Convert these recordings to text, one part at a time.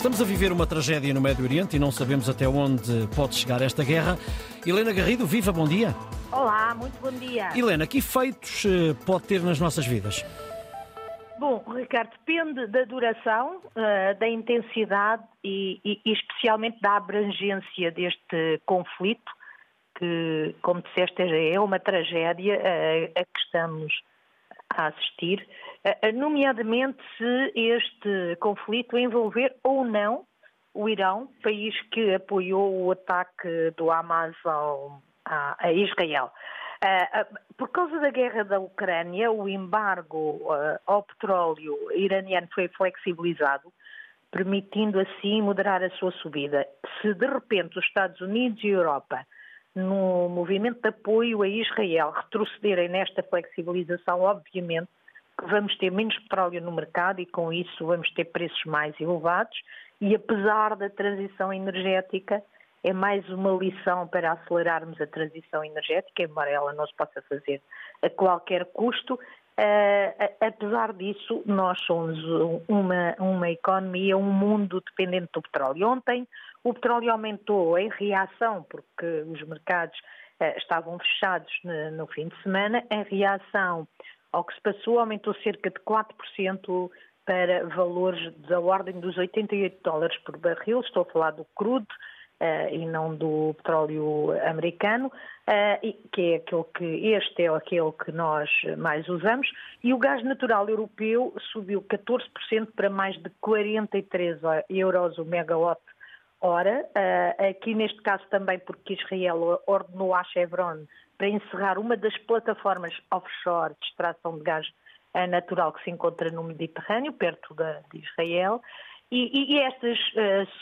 Estamos a viver uma tragédia no Médio Oriente e não sabemos até onde pode chegar esta guerra. Helena Garrido, viva, bom dia. Olá, muito bom dia. Helena, que efeitos eh, pode ter nas nossas vidas? Bom, Ricardo, depende da duração, uh, da intensidade e, e, e, especialmente da abrangência deste conflito, que, como disseste, é uma tragédia uh, a que estamos a assistir, uh, nomeadamente se este conflito envolver ou não o Irão, país que apoiou o ataque do Hamas ao, a, a Israel. Uh, por causa da guerra da Ucrânia, o embargo ao petróleo iraniano foi flexibilizado, permitindo assim moderar a sua subida. Se de repente os Estados Unidos e a Europa, no movimento de apoio a Israel, retrocederem nesta flexibilização, obviamente vamos ter menos petróleo no mercado e com isso vamos ter preços mais elevados. E apesar da transição energética, é mais uma lição para acelerarmos a transição energética, embora ela não se possa fazer a qualquer custo. Uh, apesar disso, nós somos uma, uma economia, um mundo dependente do petróleo. Ontem o petróleo aumentou em reação, porque os mercados uh, estavam fechados no, no, fim de semana, em reação ao que se passou, aumentou cerca de 4% para valores da ordem dos 88 dólares por barril. Estou a falar do crudo, Uh, e não do petróleo americano, uh, que é aquele que este é aquele que nós mais usamos, e o gás natural europeu subiu 14% para mais de 43 euros o megawatt hora. Uh, aqui neste caso também porque Israel ordenou à Chevron para encerrar uma das plataformas offshore de extração de gás natural que se encontra no Mediterrâneo, perto de Israel, e, e estas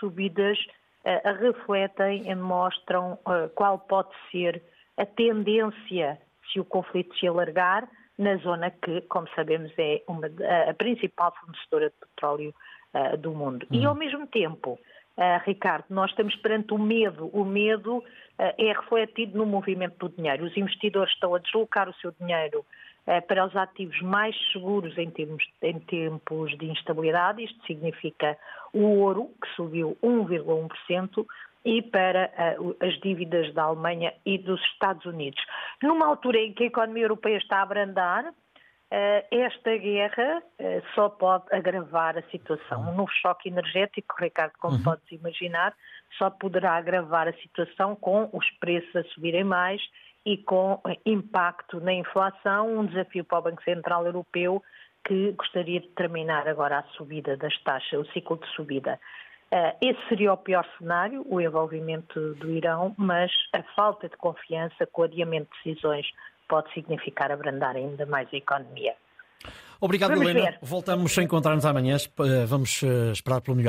subidas refletem e mostram uh, qual pode ser a tendência se o conflito se alargar na zona que, como sabemos, é uma, a principal fornecedora de petróleo uh, do mundo. Uhum. E ao mesmo tempo, Ricardo, nós estamos perante o medo. O medo é refletido no movimento do dinheiro. Os investidores estão a deslocar o seu dinheiro para os ativos mais seguros em, termos, em tempos de instabilidade. Isto significa o ouro, que subiu 1,1%, e para uh, as dívidas da Alemanha e dos Estados Unidos. Numa altura em que a economia europeia está a abrandar, esta guerra uh, só pode agravar a situação. Um novo choque energético, Ricardo, como uhum. podes imaginar, só poderá agravar a situação com os preços a subirem mais e com impacto na inflação, um desafio para o Banco Central Europeu que gostaria de terminar agora a subida das taxas, o ciclo de subida. Esse seria o pior cenário, o envolvimento do Irão, mas a falta de confiança com o adiamento de decisões pode significar abrandar ainda mais a economia. Obrigado, Vamos Helena. Ver. Voltamos a encontrar-nos amanhã. Vamos eh, esperar pelo melhor.